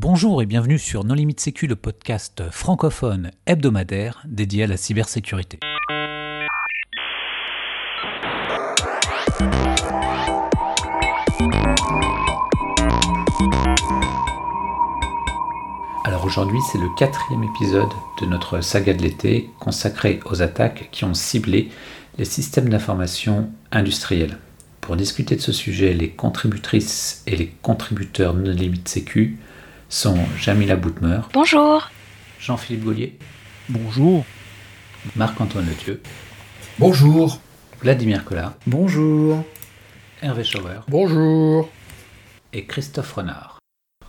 Bonjour et bienvenue sur Non Limite Sécu, le podcast francophone hebdomadaire dédié à la cybersécurité. Alors aujourd'hui, c'est le quatrième épisode de notre saga de l'été consacré aux attaques qui ont ciblé les systèmes d'information industriels. Pour discuter de ce sujet, les contributrices et les contributeurs Non Limite Sécu sont Jamila Boutmer. Bonjour. Jean-Philippe Gaulier. Bonjour. Marc-Antoine Letieu. Bonjour. Vladimir Collard. Bonjour. Hervé Schauer. Bonjour. Et Christophe Renard.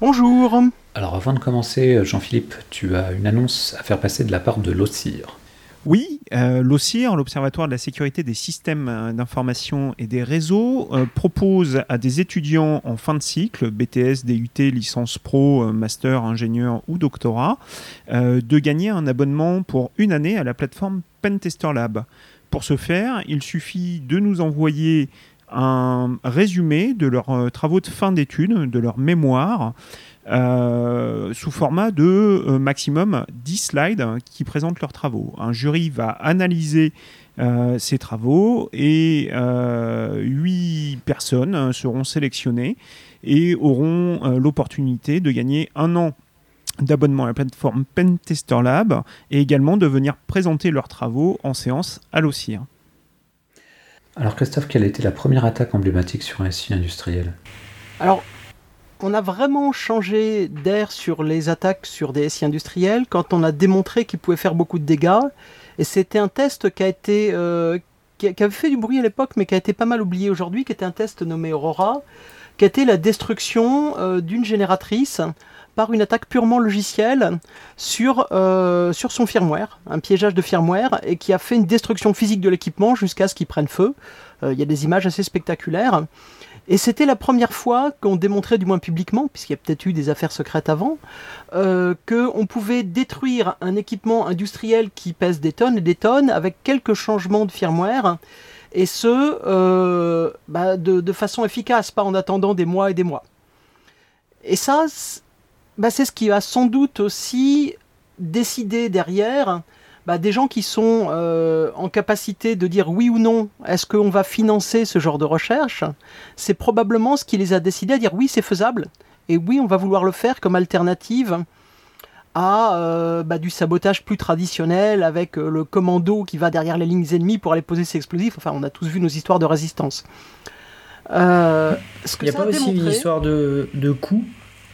Bonjour. Alors avant de commencer, Jean-Philippe, tu as une annonce à faire passer de la part de l'OCIR. Oui, euh, l'OCIR, l'Observatoire de la sécurité des systèmes euh, d'information et des réseaux, euh, propose à des étudiants en fin de cycle, BTS, DUT, licence pro, euh, master, ingénieur ou doctorat, de gagner un abonnement pour une année à la plateforme Pentester Lab. Pour ce faire, il suffit de nous envoyer un résumé de leurs travaux de fin d'études, de leur mémoire, euh, sous format de euh, maximum 10 slides qui présentent leurs travaux. Un jury va analyser euh, ces travaux et euh, 8 personnes seront sélectionnées et auront euh, l'opportunité de gagner un an d'abonnement à la plateforme Pentester Lab et également de venir présenter leurs travaux en séance à l'OCIR. Alors Christophe, quelle a été la première attaque emblématique sur un SI industriel? Alors, on a vraiment changé d'air sur les attaques sur des SI industriels quand on a démontré qu'ils pouvaient faire beaucoup de dégâts. Et c'était un test qui a été euh, qui, avait fait du bruit à l'époque, mais qui a été pas mal oublié aujourd'hui, qui était un test nommé Aurora, qui a été la destruction euh, d'une génératrice par une attaque purement logicielle sur, euh, sur son firmware, un piégeage de firmware, et qui a fait une destruction physique de l'équipement jusqu'à ce qu'il prenne feu. Il y a des images assez spectaculaires. Et c'était la première fois qu'on démontrait, du moins publiquement, puisqu'il y a peut-être eu des affaires secrètes avant, euh, qu'on pouvait détruire un équipement industriel qui pèse des tonnes et des tonnes avec quelques changements de firmware, et ce, euh, bah, de, façon efficace, pas en attendant des mois et des mois. Et ça, bah, c'est ce qui a sans doute aussi décidé derrière bah, des gens qui sont euh, en capacité de dire oui ou non, est-ce qu'on va financer ce genre de recherche C'est probablement ce qui les a décidés à dire oui, c'est faisable, et oui, on va vouloir le faire comme alternative à euh, bah, du sabotage plus traditionnel avec euh, le commando qui va derrière les lignes ennemies pour aller poser ses explosifs. Enfin, on a tous vu nos histoires de résistance. Il n'y a pas aussi une histoire de, de coût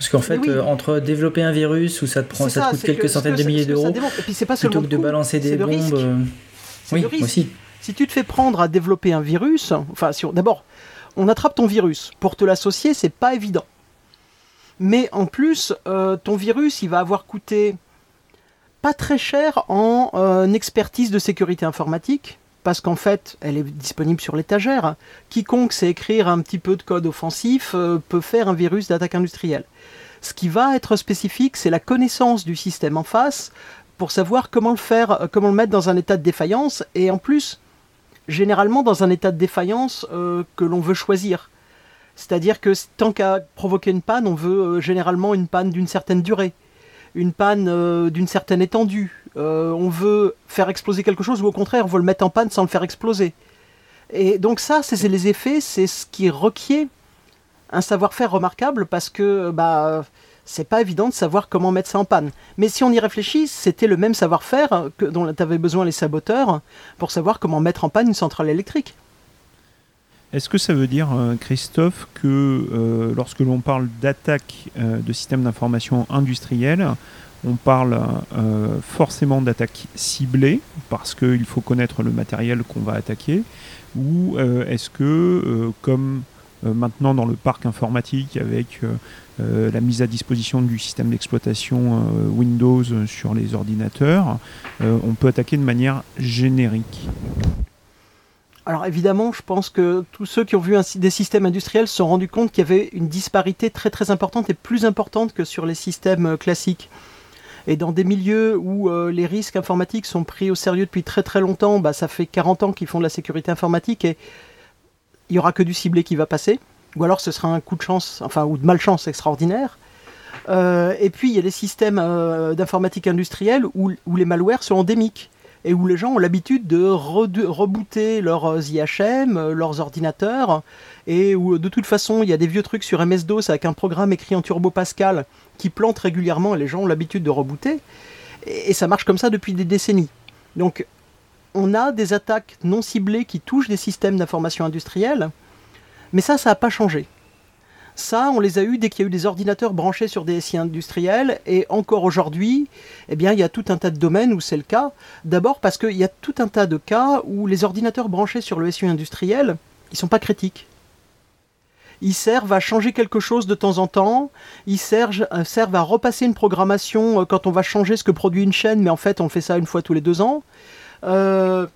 Parce qu'en fait, Oui. euh, entre développer un virus où ça te prend, ça, te coûte quelques que- ce centaines que de milliers d'euros, plutôt que de balancer des bombes. euh, Oui, aussi. Si tu te fais prendre à développer un virus, enfin, si on- d'abord, on attrape ton virus. Pour te l'associer, c'est pas évident. Mais en plus, euh, ton virus, il va avoir coûté pas très cher en expertise de sécurité informatique, parce qu'en fait, elle est disponible sur l'étagère. Quiconque sait écrire un petit peu de code offensif euh, peut faire un virus d'attaque industrielle. Ce qui va être spécifique, c'est la connaissance du système en face pour savoir comment le faire, euh, comment le mettre dans un état de défaillance, et en plus, généralement dans un état de défaillance euh, que l'on veut choisir. C'est-à-dire que tant qu'à provoquer une panne, on veut généralement une panne d'une certaine durée, une panne euh, d'une certaine étendue. Euh, on veut faire exploser quelque chose ou au contraire, on veut le mettre en panne sans le faire exploser. Et donc ça, c'est les effets, c'est ce qui requiert un savoir-faire remarquable parce que bah c'est pas évident de savoir comment mettre ça en panne. Mais si on y réfléchit, c'était le même savoir-faire dont avaient besoin les saboteurs pour savoir comment mettre en panne une centrale électrique. Est-ce que ça veut dire, euh, Christophe, que euh, lorsque l'on parle d'attaque euh, de systèmes d'information industriels, on parle forcément d'attaque ciblée, parce qu'il faut connaître le matériel qu'on va attaquer, ou est-ce que, comme maintenant dans le parc informatique avec la mise à disposition du système d'exploitation Windows sur les ordinateurs, on peut attaquer de manière générique? Alors évidemment, je pense que tous ceux qui ont vu des systèmes industriels se sont rendus compte qu'il y avait une disparité très très importante et plus importante que sur les systèmes euh, classiques. Et dans des milieux où euh, les risques informatiques sont pris au sérieux depuis très très longtemps, bah, ça fait 40 ans qu'ils font de la sécurité informatique et il y aura que du ciblé qui va passer, ou alors ce sera un coup de chance, enfin ou de malchance extraordinaire. et puis il y a des systèmes d'informatique industrielle où, où, les malwares sont endémiques et où les gens ont l'habitude de rebooter leurs IHM, leurs ordinateurs, et où de toute façon il y a des vieux trucs sur MS-DOS avec un programme écrit en Turbo Pascal qui plante régulièrement et les gens ont l'habitude de rebooter. Et, ça marche comme ça depuis des décennies. Donc on a des attaques non ciblées qui touchent des systèmes d'information industrielle, mais ça, ça n'a pas changé. Ça, on les a eu dès qu'il y a eu des ordinateurs branchés sur des SI industriels, et encore aujourd'hui, eh bien, il y a tout un tas de domaines où c'est le cas. D'abord parce qu'il y a tout un tas de cas où les ordinateurs branchés sur le SI industriel, ils sont pas critiques. Ils servent à changer quelque chose de temps en temps, ils servent, euh, à repasser une programmation euh, quand on va changer ce que produit une chaîne, mais en fait on fait ça une fois tous les deux ans. Euh,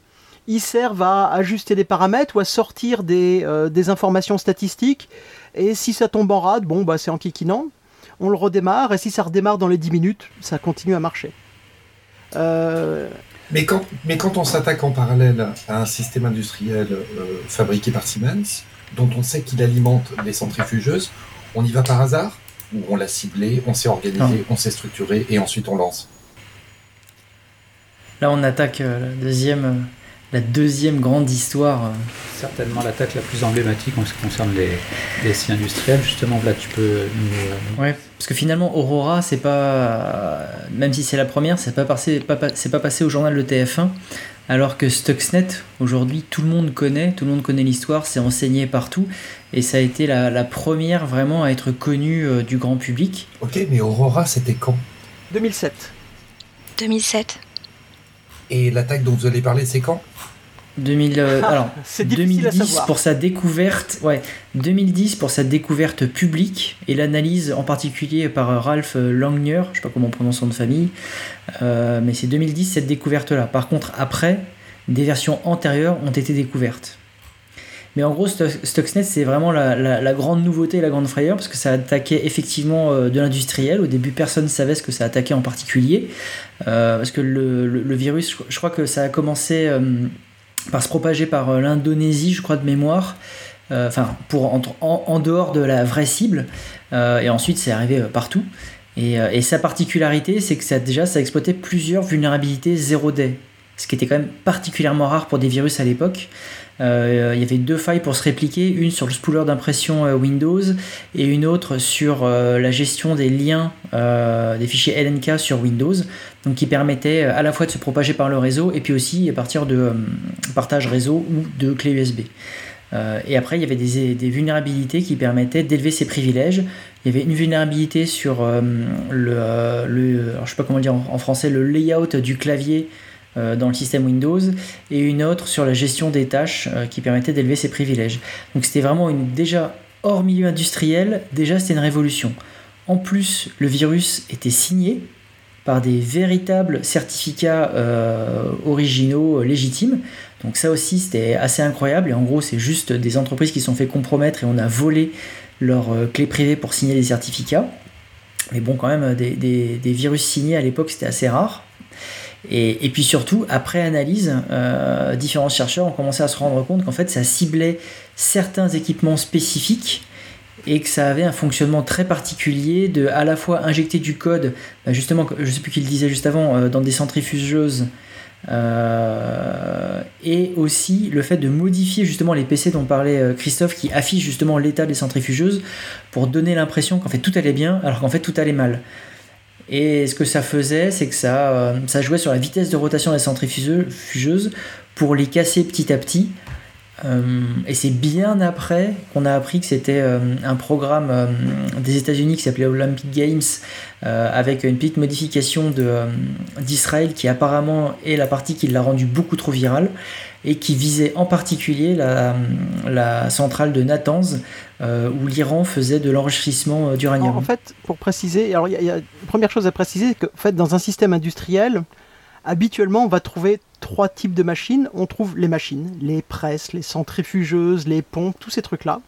ils servent à ajuster des paramètres ou à sortir des informations statistiques. Et si ça tombe en rade, bon, bah, c'est en kikinant. On le redémarre, et si ça redémarre dans les 10 minutes, ça continue à marcher. Mais, quand, mais quand on s'attaque en parallèle à un système industriel fabriqué par Siemens, dont on sait qu'il alimente les centrifugeuses, on y va par hasard? Ou on l'a ciblé, on s'est organisé, on s'est structuré et ensuite on lance? Là, on attaque euh, la, deuxième, euh, la deuxième grande histoire. Euh. Certainement l'attaque la plus emblématique en ce qui concerne les, les SI industriels. Justement, là, tu peux nous. Ouais, parce que finalement, Aurora, c'est pas. Même si c'est la première, c'est pas, passé, pas, pas passé au journal de TF1. Alors que Stuxnet, aujourd'hui, tout le monde connaît, tout le monde connaît l'histoire, c'est enseigné partout, et ça a été la, première vraiment à être connue euh, du grand public. Ok, mais Aurora, c'était quand? 2007. 2007. Et l'attaque dont vous allez parler, c'est quand? 2000, euh, alors, 2010 pour sa découverte, ouais, 2010 pour sa découverte publique et l'analyse en particulier par euh, Ralph Langner, je sais pas comment on prononce son de famille, euh, mais c'est 2010 cette découverte-là. Par contre, après, des versions antérieures ont été découvertes. Mais en gros, Stuxnet, c'est vraiment la, grande nouveauté, la grande frayeur, parce que ça attaquait effectivement de l'industriel. Au début, personne ne savait ce que ça attaquait en particulier, parce que le, virus, je, crois que ça a commencé par se propager par euh, l'Indonésie, je crois de mémoire, euh, enfin pour en, dehors de la vraie cible, euh, et ensuite c'est arrivé partout. Et, sa particularité, c'est que ça déjà ça exploitait plusieurs vulnérabilités 0D, ce qui était quand même particulièrement rare pour des virus à l'époque. Il y avait deux failles pour se répliquer, une sur le spooler d'impression Windows et une autre sur la gestion des liens des fichiers LNK sur Windows donc qui permettait euh, à la fois de se propager par le réseau et puis aussi à partir de euh, partage réseau ou de clés USB. Euh, et après, il y avait des, vulnérabilités qui permettaient d'élever ses privilèges. Il y avait une vulnérabilité sur le, je sais pas comment dire français, le layout du clavier dans le système Windows, et une autre sur la gestion des tâches qui permettait d'élever ses privilèges. Donc c'était vraiment une déjà hors milieu industriel, déjà c'était une révolution. En plus, le virus était signé, par des véritables certificats euh, originaux euh, légitimes. Donc ça aussi c'était assez incroyable et en gros c'est juste des entreprises qui se sont fait compromettre et on a volé leurs euh, clés privées pour signer des certificats. Mais bon quand même des, virus signés à l'époque c'était assez rare. Et, puis surtout, après analyse, différents chercheurs ont commencé à se rendre compte qu'en fait ça ciblait certains équipements spécifiques et que ça avait un fonctionnement très particulier de à la fois injecter du code, bah, justement, je sais plus qui le disait juste avant, euh, dans des centrifugeuses, euh, et aussi le fait de modifier justement les PC dont parlait euh, Christophe qui affichent justement l'état des centrifugeuses pour donner l'impression qu'en fait tout allait bien alors qu'en fait tout allait mal. Et ce que ça faisait, c'est que ça, ça jouait sur la vitesse de rotation des centrifugeuses pour les casser petit à petit. Euh, et c'est bien après qu'on a appris que c'était euh, un programme euh, des États-Unis qui s'appelait Olympic Games avec une petite modification d'Israël qui apparemment est la partie qui l'a rendu beaucoup trop virale et qui visait en particulier la, centrale de Natanz où l'Iran faisait de l'enregistrement d'uranium. En, fait, pour préciser, alors y, a première chose à préciser, c'est que fait, dans un système industriel, habituellement, on va trouver trois types de machines. On trouve les machines, les presses, les centrifugeuses, les pompes, tous ces trucs-là.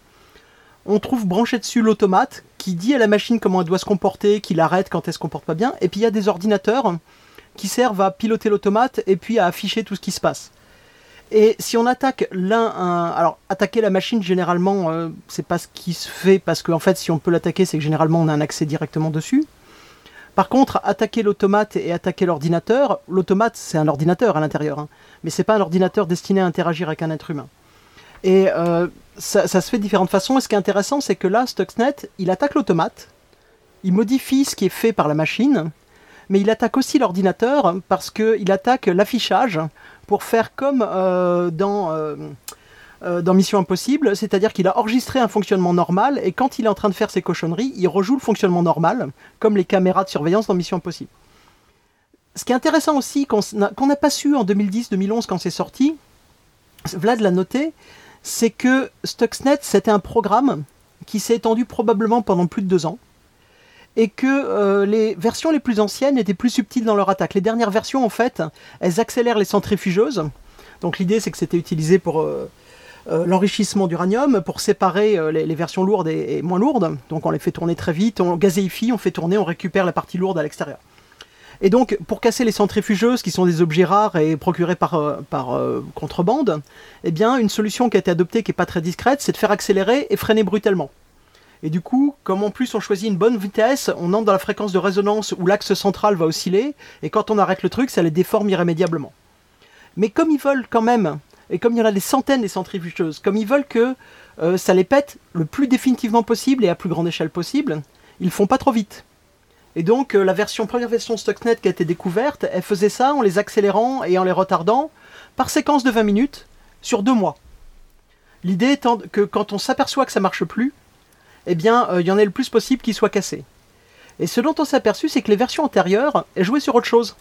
On trouve branché dessus l'automate qui dit à la machine comment elle doit se comporter, qui l'arrête quand elle se comporte pas bien. Et puis il y a des ordinateurs qui servent à piloter l'automate et puis à afficher tout ce qui se passe. Et si on attaque l'un, alors attaquer la machine généralement, euh, c'est pas ce qui se fait parce qu'en fait, si on peut l'attaquer, c'est que généralement on a un accès directement dessus. Par contre, attaquer l'automate et attaquer l'ordinateur, l'automate c'est un ordinateur à l'intérieur, hein, mais c'est pas un ordinateur destiné à interagir avec un être humain. Et euh, ça, se fait de différentes façons. Et ce qui est intéressant, c'est que là, Stuxnet, il attaque l'automate, il modifie ce qui est fait par la machine, mais il attaque aussi l'ordinateur parce qu'il attaque l'affichage pour faire comme euh, dans, euh, euh, dans Mission Impossible, c'est-à-dire qu'il a enregistré un fonctionnement normal et quand il est en train de faire ses cochonneries, il rejoue le fonctionnement normal, comme les caméras de surveillance dans Mission Impossible. Ce qui est intéressant aussi, qu'on n'a pas su en 2010-2011 quand c'est sorti, Vlad l'a noté, c'est que Stuxnet, c'était un programme qui s'est étendu probablement pendant plus de deux ans et que euh, les versions les plus anciennes étaient plus subtiles dans leur attaque. Les dernières versions, en fait, elles accélèrent les centrifugeuses. Donc l'idée, c'est que c'était utilisé pour euh, euh, l'enrichissement d'uranium, pour séparer les, versions lourdes et, moins lourdes. Donc on les fait tourner très vite, on gazéifie, on fait tourner, on récupère la partie lourde à l'extérieur. Et donc, pour casser les centrifugeuses, qui sont des objets rares et procurés par, par contrebande, eh bien, une solution qui a été adoptée, qui n'est pas très discrète, c'est de faire accélérer et freiner brutalement. Et du coup, comme en plus on choisit une bonne vitesse, on entre dans la fréquence de résonance où l'axe central va osciller, et quand on arrête le truc, ça les déforme irrémédiablement. Mais comme ils veulent quand même, et comme il y en a des centaines des centrifugeuses, comme ils veulent que euh, ça les pète le plus définitivement possible et à plus grande échelle possible, ils font pas trop vite. Et donc euh, la version première version Stuxnet qui a été découverte, elle faisait ça en les accélérant et en les retardant par séquence de 20 minutes sur deux mois. L'idée étant que quand on s'aperçoit que ça marche plus, eh bien, euh, il y en ait le plus possible qui soient cassés. Et ce dont on s'est aperçu, c'est que les versions antérieures, elles jouaient sur autre chose.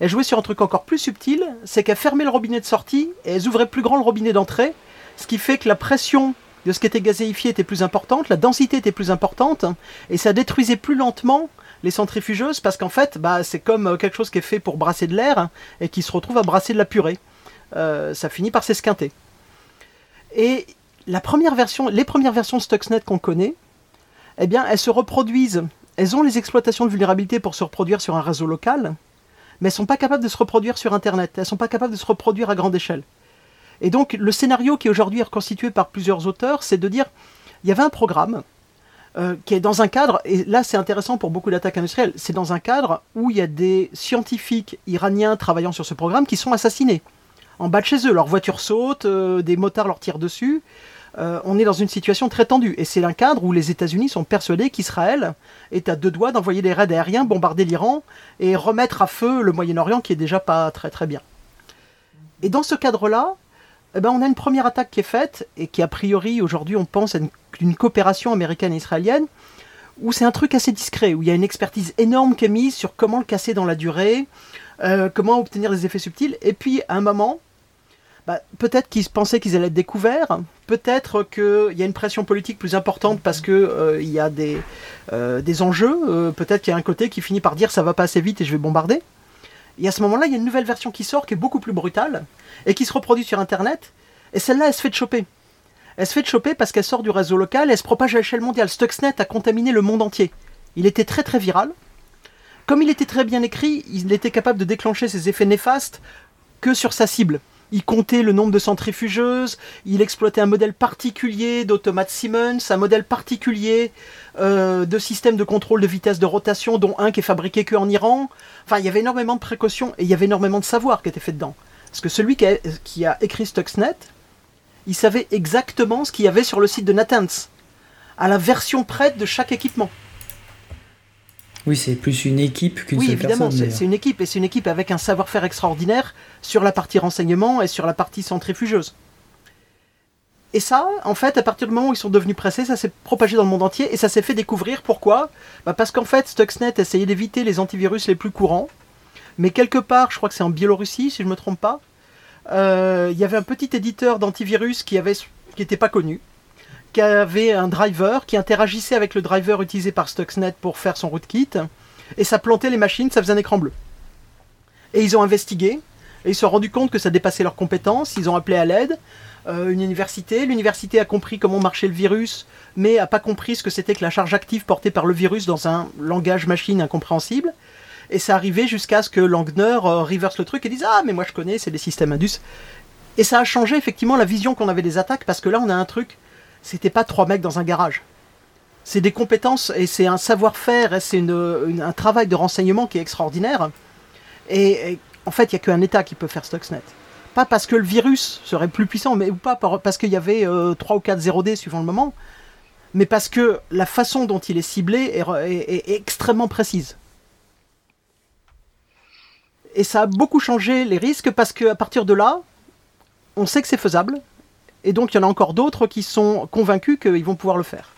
Elles jouaient sur un truc encore plus subtil, c'est qu'elles fermaient le robinet de sortie et elles ouvraient plus grand le robinet d'entrée, ce qui fait que la pression de ce qui était gazéifié était plus importante, la densité était plus importante, et ça détruisait plus lentement les centrifugeuses parce qu'en fait, bah, c'est comme euh, quelque chose qui est fait pour brasser de l'air et qui se retrouve à brasser de la purée. Euh, ça finit par s'esquinter. Et les premières versions Stuxnet qu'on connaît, eh bien, elles se reproduisent. Elles ont les exploitations de vulnérabilité pour se reproduire sur un réseau local, mais elles sont pas capables de se reproduire sur Internet. Elles sont pas capables de se reproduire à grande échelle. Et donc, le scénario qui aujourd'hui est reconstitué par plusieurs auteurs, c'est de dire, il y avait un programme euh, qui est dans un cadre, et là c'est intéressant pour beaucoup d'attaques industrielles, c'est dans un cadre où il y a des scientifiques iraniens travaillant sur ce programme qui sont assassinés en bas de chez eux. Leur voiture saute, euh, des motards leur tirent dessus. Euh, on est dans une situation très tendue. Et c'est un cadre où les États-Unis sont persuadés qu'Israël est à deux doigts d'envoyer des raids aériens, bombarder l'Iran et remettre à feu le Moyen-Orient qui est déjà pas très très bien. Et dans ce cadre-là, eh ben, on a une première attaque qui est faite et qui a priori aujourd'hui on pense à une, coopération américaine et israélienne où c'est un truc assez discret, où il y a une expertise énorme qui est mise sur comment le casser dans la durée, euh, comment obtenir des effets subtils. Et puis à un moment, bah, peut-être qu'ils pensaient qu'ils allaient être découverts, peut-être qu'il y a une pression politique plus importante parce qu'il euh, y a des, euh, des enjeux, peut-être qu'il y a un côté qui finit par dire ça va pas assez vite et je vais bombarder. Et à ce moment-là, il y a une nouvelle version qui sort qui est beaucoup plus brutale et qui se reproduit sur Internet. Et celle-là, elle se fait choper. Elle se fait choper parce qu'elle sort du réseau local et elle se propage à l'échelle mondiale. Stuxnet a contaminé le monde entier. Il était très très viral. Comme il était très bien écrit, il était capable de déclencher ses effets néfastes que sur sa cible il comptait le nombre de centrifugeuses, il exploitait un modèle particulier d'automate Siemens, un modèle particulier euh, de système de contrôle de vitesse de rotation, dont un qui est fabriqué que en Iran. Enfin, il y avait énormément de précautions et il y avait énormément de savoir qui était fait dedans. Parce que celui qui a, qui a écrit Stuxnet, il savait exactement ce qu'il y avait sur le site de Natanz, à la version prête de chaque équipement. Oui, c'est plus une équipe qu'une oui, seule évidemment, c'est une équipe, et c'est une équipe avec un savoir-faire extraordinaire sur la partie renseignement et sur la partie centrifugeuse. Et ça, en fait, à partir du moment où ils sont devenus pressés, ça s'est propagé dans le monde entier et ça s'est fait découvrir. Pourquoi? Bah Parce qu'en fait, Stuxnet essayait d'éviter les antivirus les plus courants. Mais quelque part, je crois que c'est en Biélorussie, si je ne me trompe pas, euh, il y avait un petit éditeur d'antivirus qui n'était qui pas connu, qui avait un driver qui interagissait avec le driver utilisé par Stuxnet pour faire son rootkit, et ça plantait les machines, ça faisait un écran bleu. Et ils ont investigué, et ils se sont rendus compte que ça dépassait leurs compétences, ils ont appelé à l'aide euh, une université, l'université a compris comment marchait le virus, mais a pas compris ce que c'était que la charge active portée par le virus dans un langage machine incompréhensible, et ça arrivait jusqu'à ce que Langner euh, reverse le truc et dise Ah, mais moi je connais, c'est des systèmes Indus. Et ça a changé effectivement la vision qu'on avait des attaques, parce que là on a un truc, c'était pas trois mecs dans un garage. C'est des compétences et c'est un savoir-faire et c'est un travail de renseignement qui est extraordinaire. Et, en fait, il n'y a qu'un État qui peut faire Stuxnet. Pas parce que le virus serait plus puissant, mais pas parce qu'il y avait euh, 3 ou 4 0D suivant le moment, mais parce que la façon dont il est ciblé est extrêmement précise et ça a beaucoup changé les risques parce qu'à partir de là, on sait que c'est faisable. Et donc il y en a encore d'autres qui sont convaincus qu'ils vont pouvoir le faire.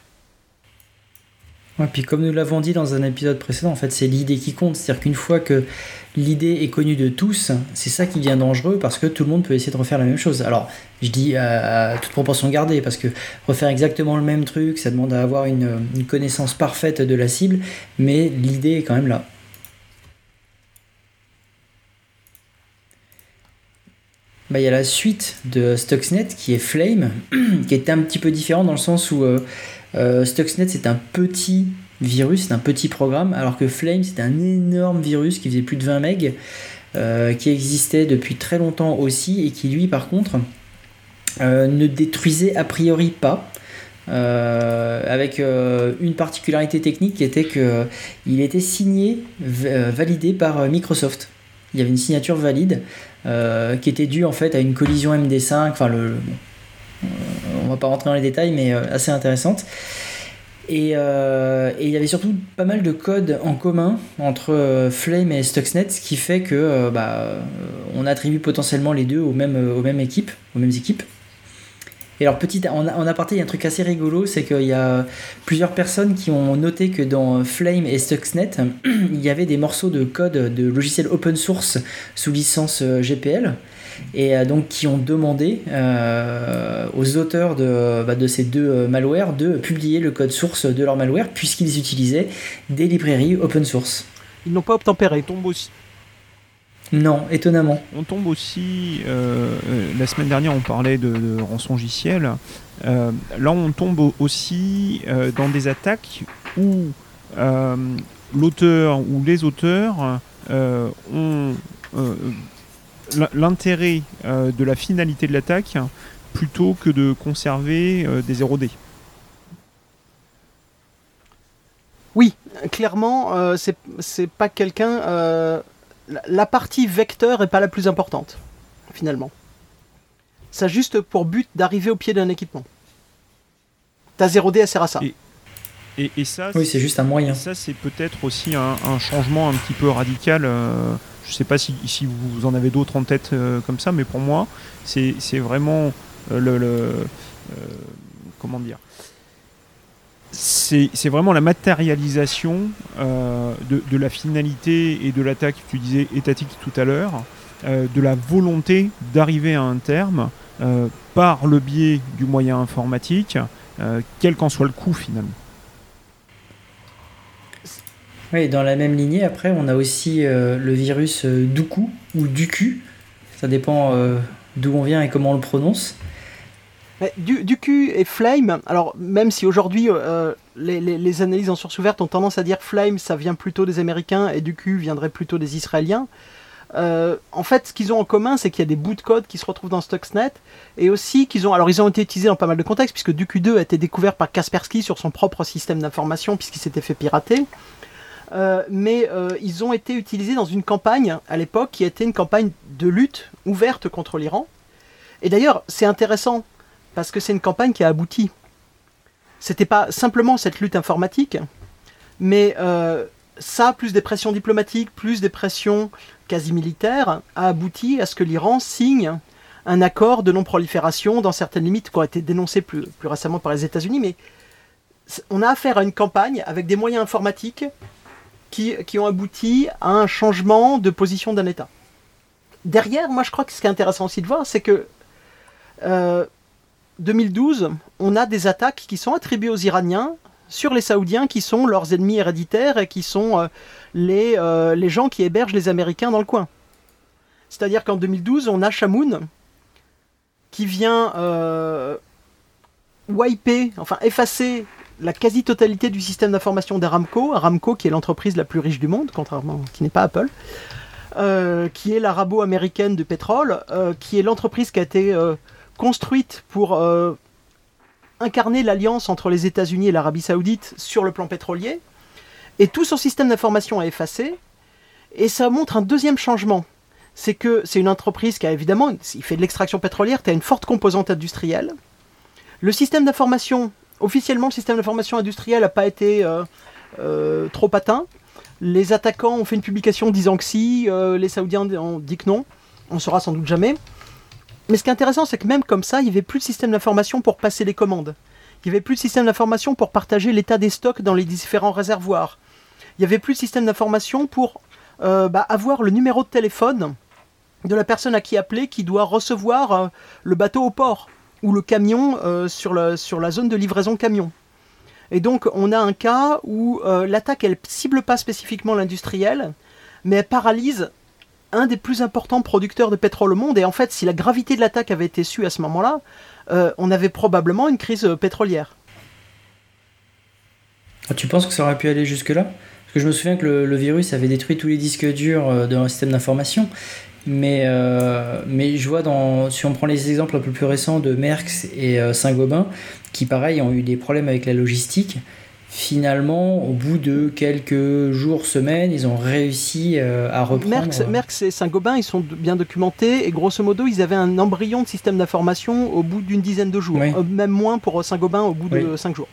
Ouais, puis comme nous l'avons dit dans un épisode précédent, en fait, c'est l'idée qui compte. C'est-à-dire qu'une fois que l'idée est connue de tous, c'est ça qui devient dangereux parce que tout le monde peut essayer de refaire la même chose. Alors, je dis à, toute proportion gardée parce que refaire exactement le même truc, ça demande à avoir une connaissance parfaite de la cible, mais l'idée est quand même là. Bah, il y a la suite de Stuxnet qui est Flame, qui est un petit peu différent dans le sens où euh, euh, Stuxnet c'est un petit virus, c'est un petit programme, alors que Flame c'est un énorme virus qui faisait plus de 20 MB, euh, qui existait depuis très longtemps aussi et qui lui par contre ne détruisait a priori pas. avec une particularité technique qui était que il était signé, validé par Microsoft. Il y avait une signature valide euh, qui était dû en fait à une collision MD5. Enfin, le, on va pas rentrer dans les détails, mais euh, assez intéressante. Euh, et, il y avait surtout pas mal de codes en commun entre Flame et Stuxnet, ce qui fait que bah, on attribue potentiellement les deux aux mêmes équipes. Et alors, petit, en, en aparté, il y a un truc assez rigolo, c'est qu'il y a plusieurs personnes qui ont noté que dans Flame et Stuxnet, il y avait des morceaux de code de logiciels open source sous licence euh, GPL, et euh, donc qui ont demandé euh, aux auteurs de, bah, de ces deux malwares de publier le code source de leur malware, puisqu'ils utilisaient des librairies open source. Ils n'ont pas obtempéré. Tombe aussi non, étonnamment. On tombe aussi, euh, euh, la semaine dernière on parlait de, de rançongiciel, euh, là on tombe aussi dans des attaques où l'auteur ou les auteurs ont l'intérêt de la finalité de l'attaque plutôt que de conserver des 0D. Oui, clairement, c'est pas quelqu'un la partie vecteur est pas la plus importante, finalement. Ça a juste pour but d'arriver au pied d'un équipement. T'as 0D, elle sert à ça. Et, ça, oui, c'est juste un moyen. Ça, c'est peut-être aussi un, changement un petit peu radical. Euh, je sais pas si, si, vous en avez d'autres en tête euh, comme ça, mais pour moi, c'est vraiment euh, le, comment dire c'est vraiment la matérialisation euh, de, la finalité et de l'attaque, tu disais étatique tout à l'heure, euh, de la volonté d'arriver à un terme euh, par le biais du moyen informatique, quel qu'en soit le coût finalement. Oui, dans la même lignée, après, on a aussi le virus Duku ou Duku, ça dépend d'où on vient et comment on le prononce. Du, et Flame, alors même si aujourd'hui euh, les, analyses en source ouverte ont tendance à dire Flame ça vient plutôt des Américains et du viendrait plutôt des Israéliens, euh, en fait ce qu'ils ont en commun c'est qu'il y a des bouts de code qui se retrouvent dans Stuxnet et aussi qu'ils ont, alors ils ont été utilisés dans pas mal de contextes puisque du Q2 a été découvert par Kaspersky sur son propre système d'information puisqu'il s'était fait pirater. Euh, mais ils ont été utilisés dans une campagne à l'époque qui était une campagne de lutte ouverte contre l'Iran. Et d'ailleurs, c'est intéressant parce que c'est une campagne qui a abouti. C'était pas simplement cette lutte informatique, mais euh, ça, plus des pressions diplomatiques, plus des pressions quasi militaires, a abouti à ce que l'Iran signe un accord de non-prolifération dans certaines limites qui ont été dénoncées plus, récemment par les États-Unis. Mais on a affaire à une campagne avec des moyens informatiques qui, qui ont abouti à un changement de position d'un État. Derrière, moi je crois que ce qui est intéressant aussi de voir, c'est que euh, 2012, on a des attaques qui sont attribuées aux Iraniens sur les Saoudiens qui sont leurs ennemis héréditaires et qui sont euh, les, euh, les gens qui hébergent les Américains dans le coin. C'est-à-dire qu'en 2012, on a Shamoun qui vient euh, wiper, enfin effacer la quasi-totalité du système d'information d'Aramco, Aramco qui est l'entreprise la plus riche du monde, contrairement qui n'est pas Apple, qui est l'arabo-américaine de pétrole, qui est l'entreprise qui a été construite pour incarner l'alliance entre les États-Unis et l'Arabie saoudite sur le plan pétrolier. Et tout son système d'information a effacé. Et ça montre un deuxième changement. C'est que c'est une entreprise qui a évidemment, il fait de l'extraction pétrolière, qui a une forte composante industrielle. Le système d'information, officiellement, le système d'information industriel n'a pas été euh, euh, trop atteint. Les attaquants ont fait une publication disant que si, euh, les Saoudiens ont dit que non. On saura sans doute jamais. Mais ce qui est intéressant, c'est que même comme ça, il n'y avait plus de système d'information pour passer les commandes. Il n'y avait plus de système d'information pour partager l'état des stocks dans les différents réservoirs. Il n'y avait plus de système d'information pour euh, bah, avoir le numéro de téléphone de la personne à qui appeler qui doit recevoir euh, le bateau au port ou le camion euh, sur, sur la zone de livraison camion. Et donc on a un cas où l'attaque elle cible pas spécifiquement l'industriel, mais elle paralyse un des plus importants producteurs de pétrole au monde. Et en fait, si la gravité de l'attaque avait été su à ce moment-là, euh, on avait probablement une crise euh, pétrolière. Ah, tu penses que ça aurait pu aller jusque-là? Parce que je me souviens que le, virus avait détruit tous les disques durs euh, de un système d'information. Mais, je vois, si on prend les exemples un peu plus récents de Merckx et Saint-Gobain, qui pareil ont eu des problèmes avec la logistique, finalement, au bout de quelques jours, semaines, ils ont réussi euh, à reprendre. Merckx, et Saint-Gobain, ils sont bien documentés et grosso modo, ils avaient un embryon de système d'information au bout d'une dizaine de jours, euh, même moins pour Saint-Gobain au bout de cinq jours.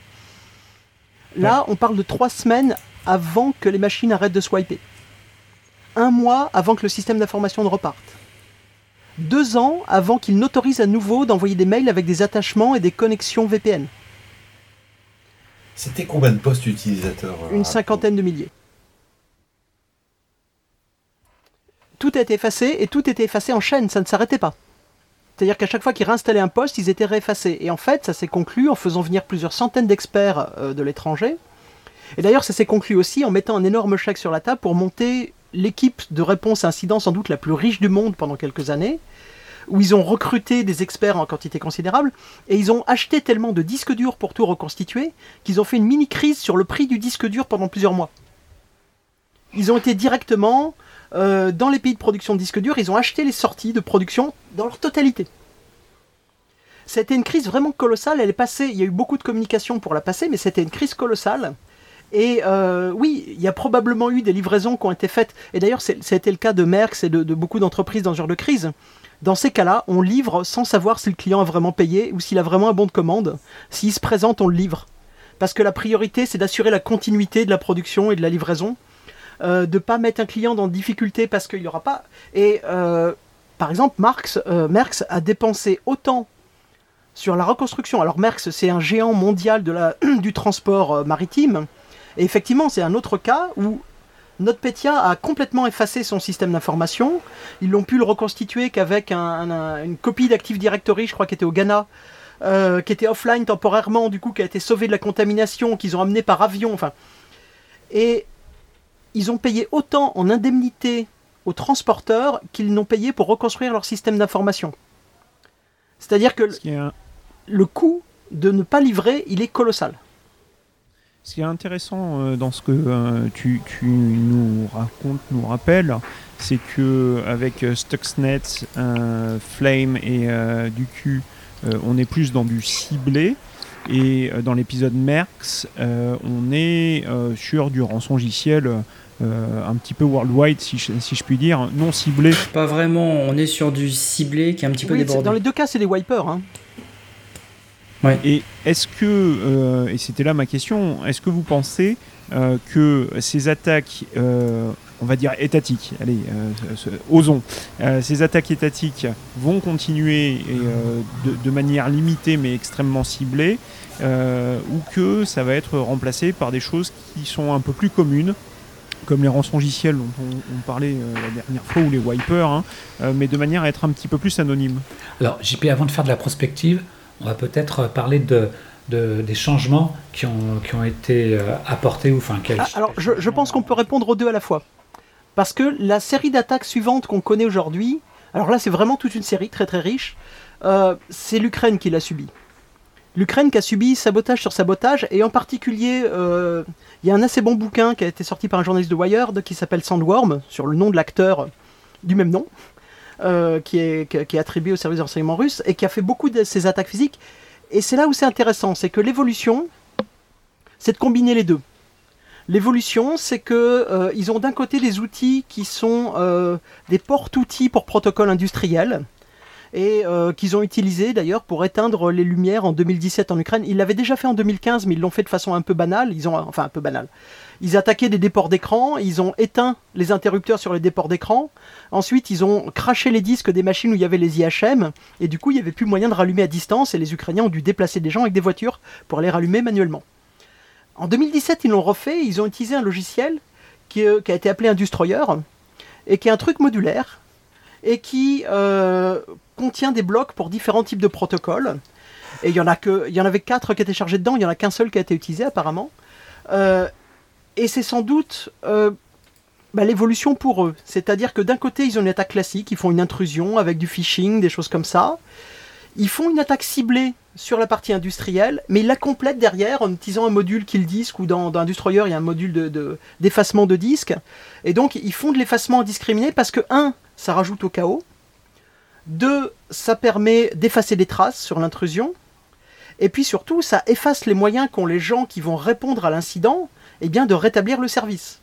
Là, on parle de trois semaines avant que les machines arrêtent de swiper. Un mois avant que le système d'information ne reparte. Deux ans avant qu'ils n'autorisent à nouveau d'envoyer des mails avec des attachements et des connexions VPN. C'était combien de postes utilisateurs euh, Une cinquantaine de milliers. Tout a été effacé et tout était effacé en chaîne, ça ne s'arrêtait pas. C'est-à-dire qu'à chaque fois qu'ils réinstallaient un poste, ils étaient réeffacés. Et en fait, ça s'est conclu en faisant venir plusieurs centaines d'experts euh, de l'étranger. Et d'ailleurs, ça s'est conclu aussi en mettant un énorme chèque sur la table pour monter l'équipe de réponse à incidents sans doute la plus riche du monde pendant quelques années, où ils ont recruté des experts en quantité considérable, et ils ont acheté tellement de disques durs pour tout reconstituer, qu'ils ont fait une mini-crise sur le prix du disque dur pendant plusieurs mois. Ils ont été directement euh, dans les pays de production de disques durs, ils ont acheté les sorties de production dans leur totalité. C'était une crise vraiment colossale, elle est passée, il y a eu beaucoup de communication pour la passer, mais c'était une crise colossale. Et euh, oui, il y a probablement eu des livraisons qui ont été faites. Et d'ailleurs, été le cas de Merckx et de beaucoup d'entreprises dans ce genre de crise. Dans ces cas-là, on livre sans savoir si le client a vraiment payé ou s'il a vraiment un bon de commande. S'il se présente, on le livre. Parce que la priorité, c'est d'assurer la continuité de la production et de la livraison. Euh, de ne pas mettre un client dans difficulté parce qu'il n'y aura pas. Et euh, par exemple, Marx, euh, Merckx a dépensé autant sur la reconstruction. Alors Merckx, c'est un géant mondial de la, du transport maritime. Et effectivement, c'est un autre cas où NotPetya a complètement effacé son système d'information. Ils l'ont pu le reconstituer qu'avec une copie d'Active Directory, je crois, qui était au Ghana, euh, qui était offline temporairement, du coup, qui a été sauvé de la contamination, qu'ils ont amené par avion. Enfin, et ils ont payé autant en indemnité aux transporteurs qu'ils n'ont payé pour reconstruire leur système d'information. C'est-à-dire que le coût de ne pas livrer, il est colossal. Ce qui est intéressant euh, dans ce que euh, tu, nous racontes, nous rappelles, c'est que avec euh, Stuxnet, Flame et du on est plus dans du ciblé. Et dans l'épisode Merx, on est sur du rançongiciel un petit peu worldwide, si je, si je, puis dire, non ciblé. Pas vraiment, on est sur du ciblé qui est un petit peu débordé. Dans les deux cas, c'est des wipers. Hein. Et est-ce que, euh, et c'était là ma question, est-ce que vous pensez euh, que ces attaques, euh, on va dire étatiques, allez, osons, ces attaques étatiques vont continuer de, de, manière limitée mais extrêmement ciblée, ou que ça va être remplacé par des choses qui sont un peu plus communes comme les rançongiciels dont on, parlait la dernière fois, ou les wipers, hein, mais de manière à être un petit peu plus anonyme? Alors, JP, avant de faire de la prospective, on va peut-être parler de, des changements qui ont, qui ont été euh, apportés ou enfin ah, Alors, je, pense qu'on peut répondre aux deux à la fois. Parce que la série d'attaques suivantes qu'on connaît aujourd'hui, alors là c'est vraiment toute une série très très riche, euh, c'est l'Ukraine qui l'a subi. L'Ukraine qui a subi sabotage sur sabotage, et en particulier, euh, il y a un assez bon bouquin qui a été sorti par un journaliste de Wired qui s'appelle Sandworm, sur le nom de l'acteur du même nom, qui, est, qui, est, attribué au service de renseignement russe et qui a fait beaucoup de ces attaques physiques. Et c'est là où c'est intéressant, c'est que l'évolution, c'est de combiner les deux. L'évolution, c'est que euh, ils ont d'un côté des outils qui sont euh, des porte-outils pour protocole industriel et euh, qu'ils ont utilisé d'ailleurs pour éteindre les lumières en 2017 en Ukraine. Ils l'avaient déjà fait en 2015, mais ils l'ont fait de façon un peu banale. Ils ont, enfin un peu banale. Ils attaquaient des déports d'écran, ils ont éteint les interrupteurs sur les déports d'écran. Ensuite, ils ont craché les disques des machines où il y avait les IHM, et du coup, il n'y avait plus moyen de rallumer à distance, et les Ukrainiens ont dû déplacer des gens avec des voitures pour les rallumer manuellement. En 2017, ils l'ont refait, ils ont utilisé un logiciel qui, euh, a été appelé un destroyer, et qui est un truc modulaire, et qui euh, contient des blocs pour différents types de protocoles. Et il y en a que, il y en avait quatre qui étaient chargés dedans, il y en a qu'un seul qui a été utilisé apparemment. Euh, et c'est sans doute bah, l'évolution pour eux. C'est-à-dire que d'un côté, ils ont une attaque classique, ils font une intrusion avec du phishing, des choses comme ça. Ils font une attaque ciblée sur la partie industrielle, mais ils la complètent derrière en utilisant un module kill disk ou dans, un destroyer il y a un module d'effacement de, de, disque. Et donc ils font de l'effacement indiscriminé parce que, un, ça rajoute au chaos. Deux, ça permet d'effacer des traces sur l'intrusion. Et puis surtout, ça efface les moyens qu'ont les gens qui vont répondre à l'incident eh bien, de rétablir le service.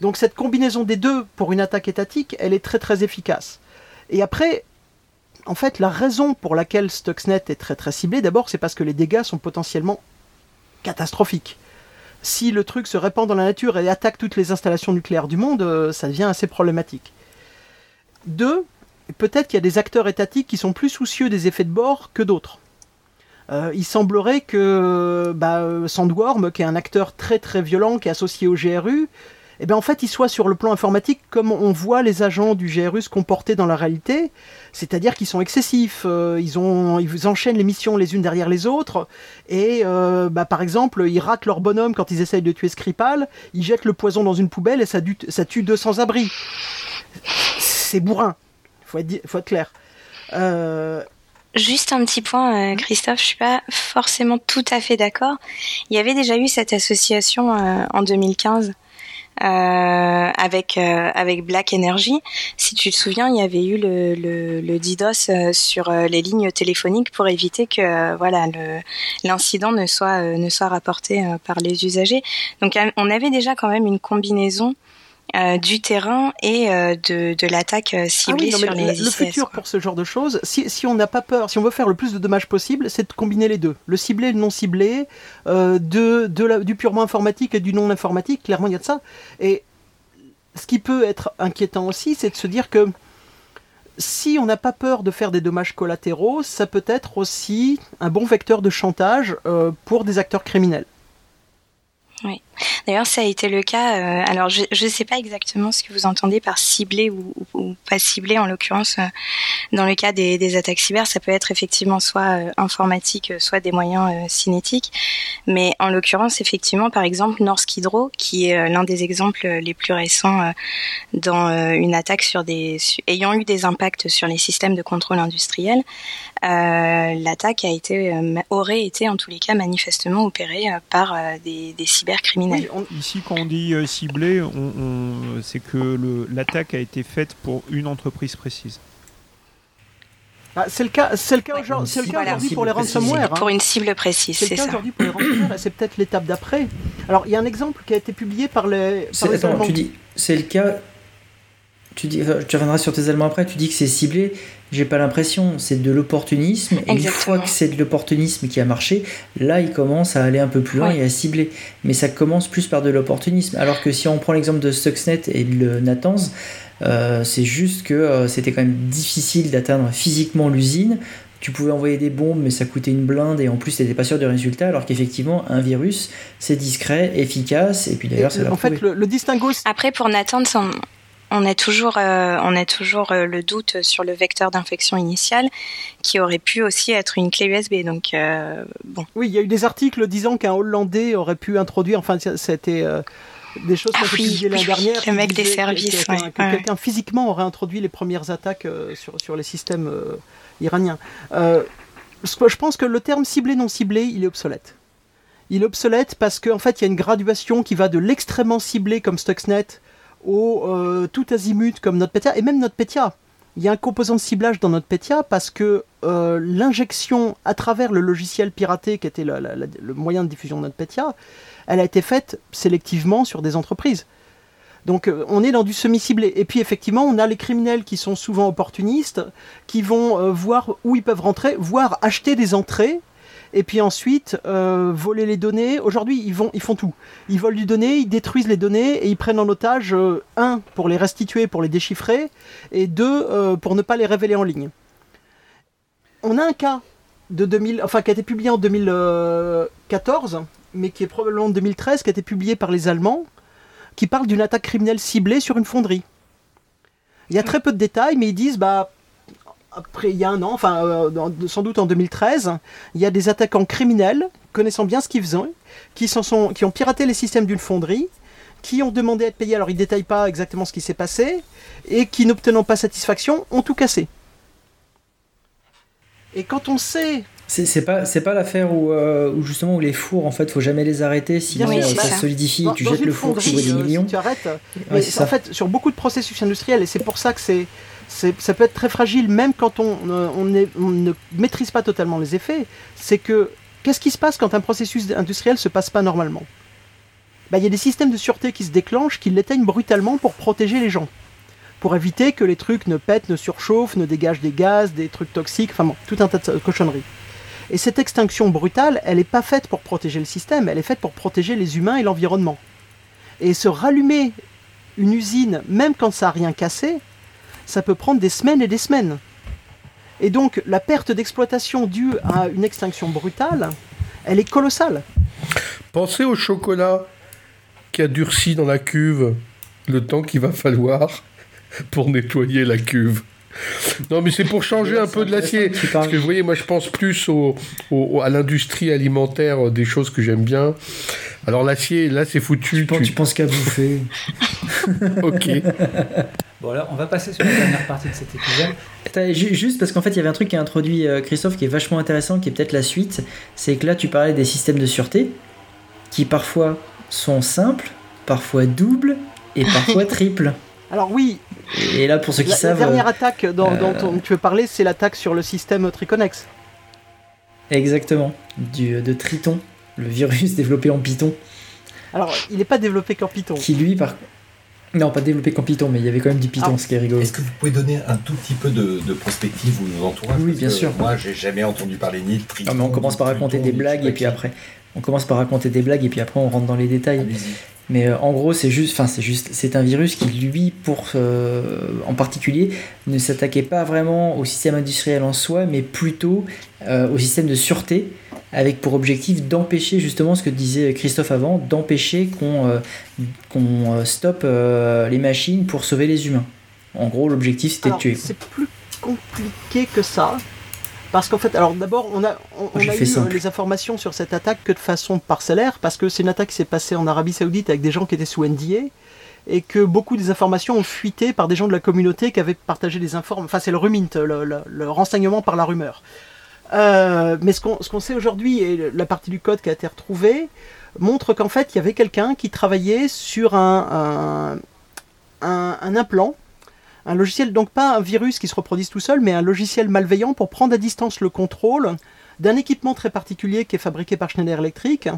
Donc cette combinaison des deux pour une attaque étatique, elle est très très efficace. Et après, en fait, la raison pour laquelle Stuxnet est très très ciblé, d'abord, c'est parce que les dégâts sont potentiellement catastrophiques. Si le truc se répand dans la nature et attaque toutes les installations nucléaires du monde, euh, ça devient assez problématique. Deux, peut-être qu'il y a des acteurs étatiques qui sont plus soucieux des effets de bord que d'autres. Euh, il semblerait que bah, Sandworm, qui est un acteur très très violent, qui est associé au GRU, eh bien en fait, il soit sur le plan informatique comme on voit les agents du GRU se comporter dans la réalité, c'est-à-dire qu'ils sont excessifs, euh, ils, enchaînent les missions les unes derrière les autres, et euh, bah, par exemple, ils ratent leur bonhomme quand ils essayent de tuer Skripal, ils jettent le poison dans une poubelle et ça, ça tue 200 abris. C'est bourrin, faut être, faut être clair. Euh, Juste un petit point, Christophe, je suis pas forcément tout à fait d'accord. Il y avait déjà eu cette association en 2015 euh, avec euh, avec Black Energy. Si tu te souviens, il y avait eu le, le, le DDoS euh, sur les lignes téléphoniques pour éviter que voilà l'incident ne soit ne soit rapporté par les usagers. Donc on avait déjà quand même une combinaison euh, du terrain et euh, de, de l'attaque euh, ciblée ah sur les Le futur pour ce genre de choses, si, si on n'a pas peur, si on veut faire le plus de dommages possible, c'est de combiner les deux. Le ciblé et le non ciblé, de, de la, du purement informatique et du non informatique, clairement il y a de ça. Et ce qui peut être inquiétant aussi, c'est de se dire que si on n'a pas peur de faire des dommages collatéraux, ça peut être aussi un bon vecteur de chantage pour des acteurs criminels. Oui. D'ailleurs, ça a été le cas. Euh, alors, je ne sais pas exactement ce que vous entendez par ciblé ou, pas ciblé. En l'occurrence, euh, dans le cas des, des, attaques cyber, ça peut être effectivement soit euh, informatique, soit des moyens cinétiques. Mais en l'occurrence, effectivement, par exemple, Norsk Hydro, qui est l'un des exemples les plus récents dans une attaque sur des ayant eu des impacts sur les systèmes de contrôle industriel, l'attaque a été aurait été en tous les cas manifestement opérée par des, des cybercriminels. Ici, quand on dit euh, ciblé, on, c'est que l'attaque a été faite pour une entreprise précise. Ah, c'est le cas, c'est le cas, aujourd'hui pour les ransomware. Pour une cible précise, c'est le cas aujourd'hui pour les ransomware et c'est peut-être l'étape d'après. Alors, il y a un exemple qui a été publié par les. attends, tu dis, c'est le cas. Tu dis, tu reviendras sur tes éléments après. Tu dis que c'est ciblé. J'ai pas l'impression, c'est de l'opportunisme. Et une fois que c'est de l'opportunisme qui a marché, là il commence à aller un peu plus loin et à cibler. Mais ça commence plus par de l'opportunisme. Alors que si on prend l'exemple de Stuxnet et le Natanz, euh, c'est juste que euh, c'était quand même difficile d'atteindre physiquement l'usine. Tu pouvais envoyer des bombes, mais ça coûtait une blinde et en plus, tu n'étais pas sûr du résultat. Alors qu'effectivement, un virus, c'est discret, efficace, et puis d'ailleurs, ça En fait, le, le distinguo. Après, pour Natanz, on a toujours, euh, on a toujours euh, le doute sur le vecteur d'infection initial, qui aurait pu aussi être une clé USB. Donc euh, bon. Oui, il y a eu des articles disant qu'un Hollandais aurait pu introduire. Enfin, c'était des choses qu'on ah, oui, l'année dernière. Le mec des services. Que, quelqu'un physiquement aurait introduit les premières attaques sur, sur les systèmes iraniens. je pense que le terme ciblé non ciblé, il est obsolète. Il est obsolète parce qu'en fait, il y a une graduation qui va de l'extrêmement ciblé comme Stuxnet au tout azimut comme NotPetya, et même NotPetya. Il y a un composant de ciblage dans NotPetya parce que l'injection à travers le logiciel piraté qui était le moyen de diffusion de NotPetya, elle a été faite sélectivement sur des entreprises. Donc euh, on est dans du semi-ciblé. Et puis effectivement, on a les criminels qui sont souvent opportunistes, qui vont euh, voir où ils peuvent rentrer, voire acheter des entrées, et puis ensuite euh, voler les données. Aujourd'hui, ils, vont, ils font tout. Ils volent du données, ils détruisent les données et ils prennent en otage, un, pour les restituer, pour les déchiffrer, et deux, pour ne pas les révéler en ligne. On a un cas de 2000, enfin, qui a été publié en 2014, mais qui est probablement en 2013, qui a été publié par les Allemands, qui parle d'une attaque criminelle ciblée sur une fonderie. Il y a très peu de détails, mais ils disent, bah, après, il y a un an, enfin, euh, sans doute en 2013, il y a des attaquants criminels, connaissant bien ce qu'ils faisaient, qui, sont, qui ont piraté les systèmes d'une fonderie, qui ont demandé à être payés, alors ils ne détaillent pas exactement ce qui s'est passé, et qui, n'obtenant pas satisfaction, ont tout cassé. Et quand on sait c'est pas c'est pas l'affaire où, euh, où, justement où les fours en fait faut jamais les arrêter sinon euh, ça, solidifie et tu jettes le four tu vois des millions. tu arrêtes. en fait sur beaucoup de processus industriels et c'est pour ça que c'est ça peut être très fragile même quand on, euh, on, ne maîtrise pas totalement les effets. C'est que qu'est-ce qui se passe quand un processus industriel se passe pas normalement? Bah, Il y a des systèmes de sûreté qui se déclenchent, qui l'éteignent brutalement pour protéger les gens pour éviter que les trucs ne pètent, ne surchauffent, ne dégagent des gaz, des trucs toxiques, enfin bon, tout un tas de cochonneries. Et cette extinction brutale, elle n'est pas faite pour protéger le système, elle est faite pour protéger les humains et l'environnement. Et se rallumer une usine, même quand ça n'a rien cassé, ça peut prendre des semaines et des semaines. Et donc la perte d'exploitation due à une extinction brutale, elle est colossale. Pensez au chocolat qui a durci dans la cuve, le temps qu'il va falloir pour nettoyer la cuve. Non, mais c'est pour changer un peu de l'acier. Parce que vous voyez, moi je pense plus au, à l'industrie alimentaire, des choses que j'aime bien. Alors l'acier, là c'est foutu. Tu, penses, tu penses qu'à bouffer. ok. Bon, alors on va passer sur la dernière partie de cet épisode. juste parce qu'en fait, il y avait un truc qui a introduit euh, Christophe qui est vachement intéressant, qui est peut-être la suite. C'est que là, tu parlais des systèmes de sûreté qui parfois sont simples, parfois doubles et parfois triples. Alors oui. Et là, pour ceux qui savent. La dernière attaque dont, euh, tu veux parler, c'est l'attaque sur le système Triconex. Exactement. Du, de Triton, le virus développé en Python. Alors, il n'est pas développé qu'en Python. Qui lui, par non, pas développé qu'en Python, mais il y avait quand même du Python, ah. ce qui est rigolo. Est-ce que vous pouvez donner un tout petit peu de, prospective ou nous entourage Oui, bien sûr. Moi, j'ai jamais entendu parler ni de Triton. Non, mais on commence par raconter des blagues et puis après, on commence par raconter des blagues et puis après on rentre dans les détails. Mais euh, en gros, c'est juste, enfin, c'est juste, c'est un virus qui, lui, pour euh, en particulier, ne s'attaquait pas vraiment au système industriel en soi, mais plutôt euh, au système de sûreté, avec pour objectif d'empêcher justement ce que disait Christophe avant, d'empêcher qu'on qu'on stoppe les machines pour sauver les humains. En gros, l'objectif c'était de tuer. C'est plus compliqué que ça. Parce qu'en fait, alors d'abord, on a, on, a eu euh, les informations sur cette attaque que de façon parcellaire, parce que c'est une attaque qui s'est passée en Arabie Saoudite avec des gens qui étaient sous NDA, et que beaucoup des informations ont fuité par des gens de la communauté qui avaient partagé des informations. Enfin, c'est le rumint, le, renseignement par la rumeur. Euh, mais ce qu'on sait aujourd'hui, et la partie du code qui a été retrouvée, montre qu'en fait, il y avait quelqu'un qui travaillait sur un, un, un implant un logiciel, donc pas un virus qui se reproduise tout seul, mais un logiciel malveillant pour prendre à distance le contrôle d'un équipement très particulier qui est fabriqué par Schneider Electric,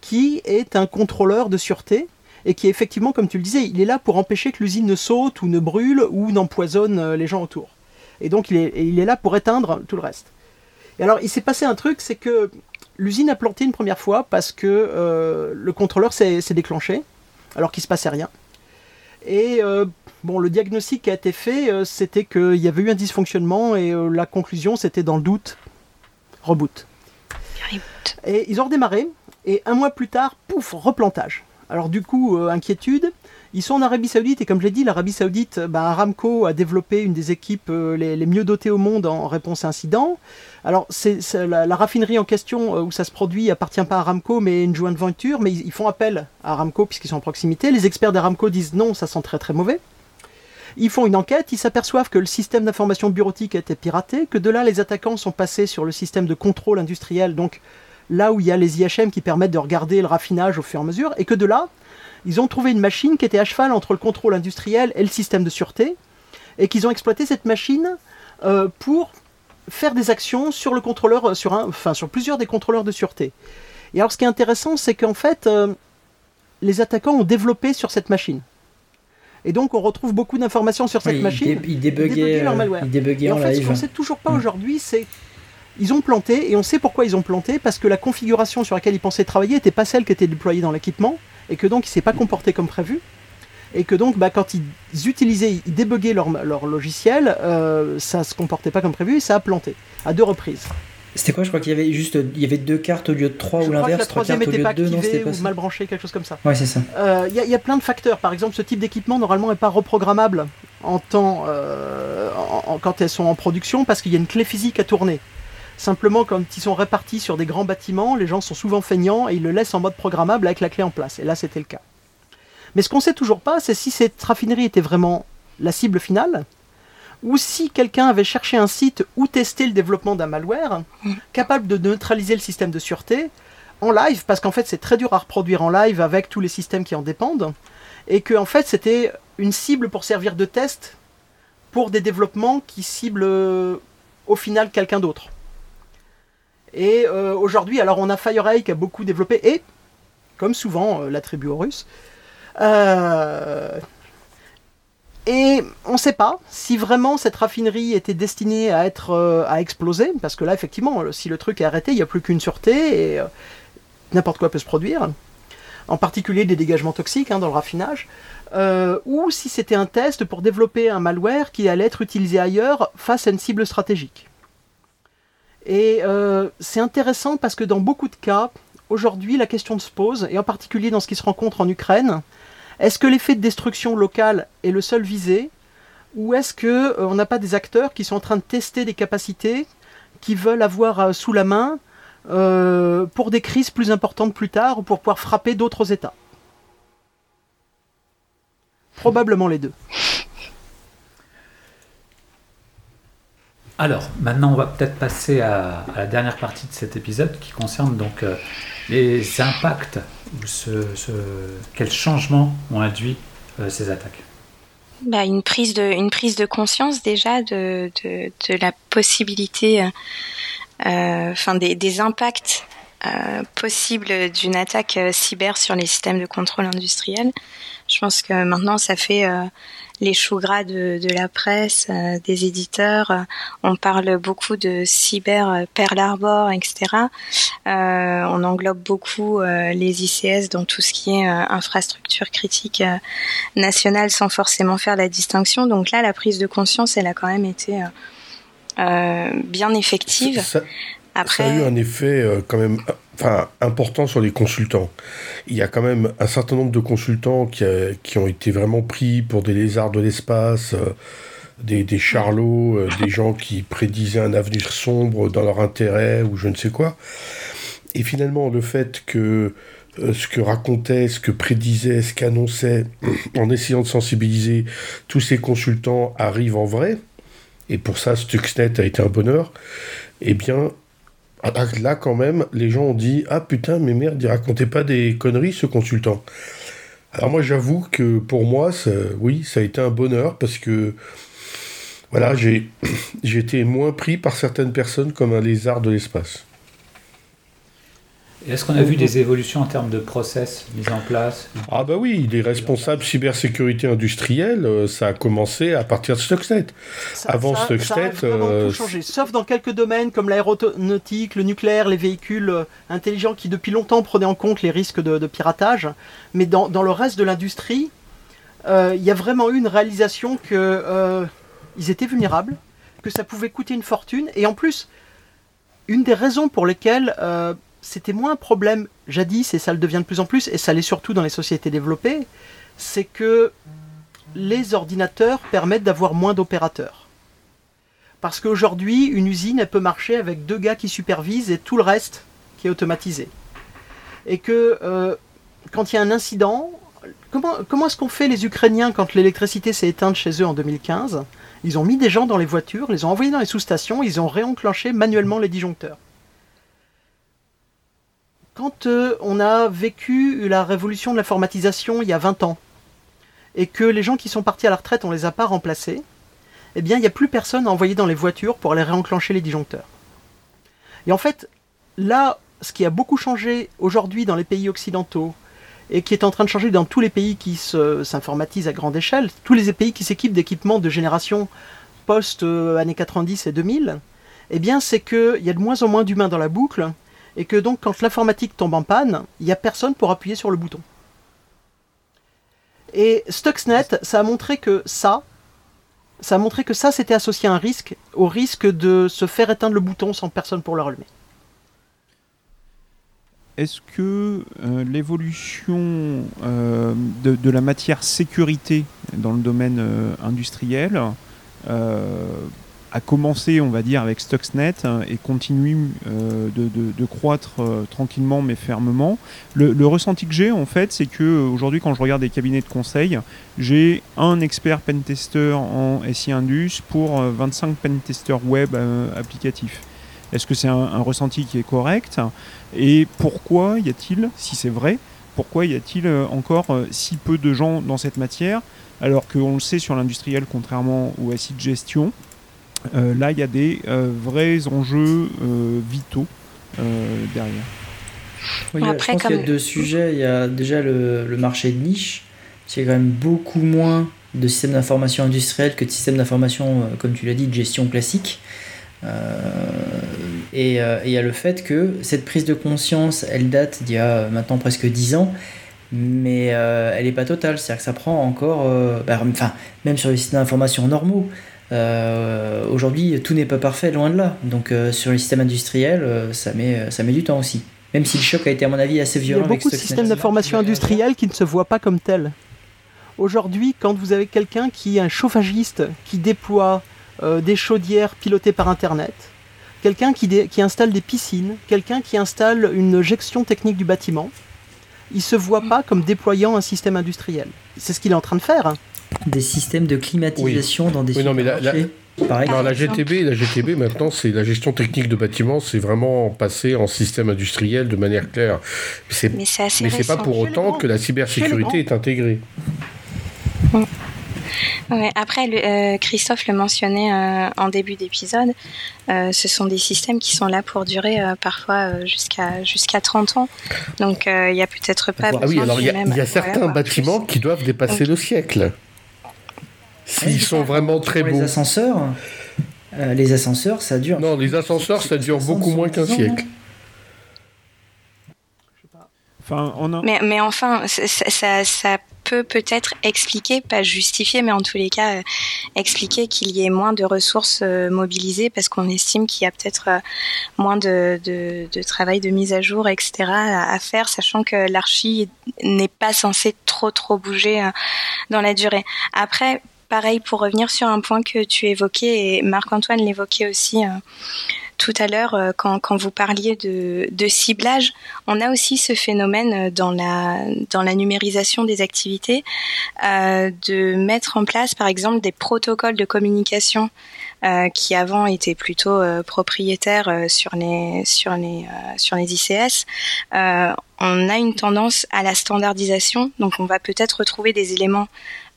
qui est un contrôleur de sûreté et qui effectivement, comme tu le disais, il est là pour empêcher que l'usine ne saute ou ne brûle ou n'empoisonne euh, les gens autour. Et donc il est, là pour éteindre tout le reste. Et alors il s'est passé un truc, c'est que l'usine a planté une première fois parce que euh, le contrôleur s'est déclenché alors qu'il se passait rien. Et euh, bon, le diagnostic qui a été fait, euh, c'était qu'il y avait eu un dysfonctionnement et euh, la conclusion, c'était dans le doute, reboot. Et ils ont redémarré et un mois plus tard, pouf, replantage. Alors du coup, inquiétude. Ils sont en Arabie Saoudite et comme je l'ai dit, l'Arabie Saoudite, bah, Aramco a développé une des équipes les, les, mieux dotées au monde en réponse à incident. Alors, la, raffinerie en question euh, où ça se produit appartient pas à Aramco, mais une joint venture, mais ils, font appel à Aramco puisqu'ils sont en proximité. Les experts d'Aramco disent non, ça sent très très mauvais. Ils font une enquête, ils s'aperçoivent que le système d'information bureautique a été piraté, que de là les attaquants sont passés sur le système de contrôle industriel, donc là où il y a les IHM qui permettent de regarder le raffinage au fur et à mesure, et que de là, ils ont trouvé une machine qui était à cheval entre le contrôle industriel et le système de sûreté, et qu'ils ont exploité cette machine euh, pour faire des actions sur le contrôleur, sur, un, enfin, sur plusieurs des contrôleurs de sûreté. Et alors ce qui est intéressant, c'est qu'en fait, euh, les attaquants ont développé sur cette machine. Et donc on retrouve beaucoup d'informations sur cette machine. ils débuggaient leur malware. Ils en, fait, ce qu'on sait toujours pas aujourd'hui, c'est ils ont planté, et on sait pourquoi ils ont planté, parce que la configuration sur laquelle ils pensaient travailler n'était pas celle qui était déployée dans l'équipement, et que donc il s'est pas comporté comme prévu, et que donc bah, quand ils utilisaient, ils débuggaient leur, leur logiciel, euh, ça se comportait pas comme prévu, et ça a planté, à deux reprises. C'était quoi Je crois qu'il y avait juste il y avait deux cartes au lieu de trois ou l'inverse. La troisième n'était pas activée ou mal branchée, quelque chose comme ça. Ouais, c'est ça. Euh, il y, a plein de facteurs. Par exemple, ce type d'équipement normalement n'est pas reprogrammable en temps euh, quand elles sont en production parce qu'il y a une clé physique à tourner. Simplement, quand ils sont répartis sur des grands bâtiments, les gens sont souvent feignants et ils le laissent en mode programmable avec la clé en place. Et là, c'était le cas. Mais ce qu'on sait toujours pas, c'est si cette raffinerie était vraiment la cible finale, ou si quelqu'un avait cherché un site où tester le développement d'un malware capable de neutraliser le système de sûreté en live, parce qu'en fait c'est très dur à reproduire en live avec tous les systèmes qui en dépendent, et que en fait c'était une cible pour servir de test pour des développements qui ciblent euh, au final quelqu'un d'autre. Et euh, aujourd'hui, alors on a FireEye qui a beaucoup développé, et comme souvent euh, l'attribut russe, et on ne sait pas si vraiment cette raffinerie était destinée à être euh, à exploser, parce que là effectivement, si le truc est arrêté, il n'y a plus qu'une sûreté et euh, n'importe quoi peut se produire, en particulier des dégagements toxiques hein, dans le raffinage, euh, ou si c'était un test pour développer un malware qui allait être utilisé ailleurs face à une cible stratégique. Et c'est intéressant parce que dans beaucoup de cas, aujourd'hui la question se pose, et en particulier dans ce qui se rencontre en Ukraine, est-ce que l'effet de destruction locale est le seul visé? Ou est-ce qu'on euh, n'a pas des acteurs qui sont en train de tester des capacités qui veulent avoir euh, sous la main euh, pour des crises plus importantes plus tard ou pour pouvoir frapper d'autres États? Probablement les deux. Alors, maintenant, on va peut-être passer à, la dernière partie de cet épisode qui concerne donc les impacts ce, quels changements ont induit euh, ces attaques. Bah, une prise de conscience déjà de, la possibilité euh, euh enfin des, impacts euh, possibles d'une attaque cyber sur les systèmes de contrôle industriel je pense que maintenant ça fait les choux gras de, de la presse, euh, des éditeurs. on parle beaucoup de cyber euh, Pearl Harbor, etc. Euh, on englobe beaucoup les ICS dans tout ce qui est infrastructure critique nationale sans forcément faire la distinction. Donc là, la prise de conscience, elle a quand même été bien effective. Après... Ça a eu un effet quand même enfin, important sur les consultants. Il y a quand même un certain nombre de consultants qui, qui ont été vraiment pris pour des lézards de l'espace, euh, des, des, charlots, euh, des gens qui prédisaient un avenir sombre dans leur intérêt ou je ne sais quoi. Et finalement, le fait que euh, ce que racontait, ce que prédisait, ce qu'annonçait, en essayant de sensibiliser tous ces consultants arrive en vrai, et pour ça Stuxnet a été un bonheur, eh bien, là, quand même, les gens ont dit Ah putain, mais merde, il racontait pas des conneries, ce consultant. Alors, moi, j'avoue que pour moi, oui, ça a été un bonheur parce que, voilà, j'ai été moins pris par certaines personnes comme un lézard de l'espace. Est-ce qu'on a vu des évolutions en termes de process mis en place Ah bah oui, les responsables cybersécurité industrielle, euh, ça a commencé à partir de Stuxnet. Avant Stuxnet... Ça a vraiment euh, tout changé, sauf dans quelques domaines comme l'aéronautique, le nucléaire, les véhicules euh, intelligents qui depuis longtemps prenaient en compte les risques de, piratage. Mais dans, dans, le reste de l'industrie, il y a vraiment eu une réalisation que ils étaient vulnérables, que ça pouvait coûter une fortune, et en plus, une des raisons pour lesquelles c'était moins un problème jadis, et ça le devient de plus en plus, et ça l'est surtout dans les sociétés développées, c'est que les ordinateurs permettent d'avoir moins d'opérateurs. Parce qu'aujourd'hui, une usine, elle peut marcher avec deux gars qui supervisent et tout le reste qui est automatisé. Et que euh, quand il y a un incident, comment, comment est-ce qu'on fait les Ukrainiens quand l'électricité s'est éteinte chez eux en 2015 Ils ont mis des gens dans les voitures, les ont envoyés dans les sous-stations, ils ont réenclenché manuellement les disjoncteurs. Quand on a vécu la révolution de l'informatisation il y a 20 ans, et que les gens qui sont partis à la retraite, on les a pas remplacés, eh bien, il n'y a plus personne à envoyer dans les voitures pour aller réenclencher les disjoncteurs. Et en fait, là, ce qui a beaucoup changé aujourd'hui dans les pays occidentaux, et qui est en train de changer dans tous les pays qui s'informatisent à grande échelle, tous les pays qui s'équipent d'équipements de génération post-années 90 et 2000, eh bien, c'est qu'il y a de moins en moins d'humains dans la boucle, et que donc, quand l'informatique tombe en panne, il n'y a personne pour appuyer sur le bouton. Et Stuxnet, ça a montré que ça, ça a montré que ça, c'était associé à un risque, au risque de se faire éteindre le bouton sans personne pour le rallumer. Est-ce que euh, l'évolution euh, de, la matière sécurité dans le domaine euh, industriel a commencé, on va dire, avec Stuxnet hein, et continue euh, de, croître euh, tranquillement mais fermement. Le, ressenti que j'ai, en fait, c'est que euh, aujourd'hui, quand je regarde des cabinets de conseil, j'ai un expert pentester en SI Indus pour 25 pentesters web applicatifs. Est-ce que c'est un, ressenti qui est correct? Et pourquoi y a-t-il, si c'est vrai, pourquoi y a-t-il encore si peu de gens dans cette matière? Alors qu'on le sait sur l'industriel, contrairement au SI de gestion, euh, là, il y a des euh, vrais enjeux euh, vitaux derrière. Oui, je pense qu'il y a deux sujets. Il y a déjà le, marché de niche. C'est quand même beaucoup moins de systèmes d'information industriels que de systèmes d'information, comme tu l'as dit, de gestion classique. et il y a le fait que cette prise de conscience, elle date d'il y a maintenant presque 10 ans, mais elle n'est pas totale. C'est-à-dire que ça prend encore, bah, enfin, même sur les systèmes d'information normaux, euh, aujourd'hui, tout n'est pas parfait, loin de là. Donc euh, sur les systèmes industriels, euh, ça, met, ça met du temps aussi. Même si le choc a été, à mon avis, assez violent. Il y a beaucoup de systèmes d'information industriels qui ne se voient pas comme tels. Aujourd'hui, quand vous avez quelqu'un qui est un chauffagiste, qui déploie des chaudières pilotées par Internet, quelqu'un qui, qui, installe des piscines, quelqu'un qui installe une gestion technique du bâtiment, il ne se voit pas comme déployant un système industriel. C'est ce qu'il est en train de faire. Des systèmes de climatisation dans des oui, non, mais la, la GTB, la GTB maintenant, c'est la gestion technique de bâtiments, c'est vraiment passé en système industriel de manière claire. mais c'est pas pour autant que la cybersécurité est intégrée. après, euh, Christophe le mentionnait euh, en début d'épisode, euh, ce sont des systèmes qui sont là pour durer parfois jusqu'à jusqu'à 30 ans. Donc il n'y a peut-être pas ah, oui, alors il y, a certains bâtiments qui doivent dépasser le siècle. S'ils sont vraiment très beaux. Les ascenseurs, euh, les ascenseurs, ça dure. Non, les ascenseurs, ça dure beaucoup moins qu'un siècle. Enfin, mais, mais, enfin, ça, ça, peut peut-être expliquer, pas justifier, mais en tous les cas, euh, expliquer qu'il y ait moins de ressources euh, mobilisées parce qu'on estime qu'il y a peut-être moins de, de, de, travail de mise à jour, etc. à faire, sachant que l'archi n'est pas censé trop trop bouger dans la durée. Après, pareil, pour revenir sur un point que tu évoquais, et Marc-Antoine l'évoquait aussi euh, tout à l'heure euh, quand, vous parliez de, ciblage, on a aussi ce phénomène euh, dans la, dans la numérisation des activités de mettre en place, par exemple, des protocoles de communication qui avant étaient plutôt propriétaires sur les sur les sur les ICS, on a une tendance à la standardisation. Donc, on va peut-être retrouver des éléments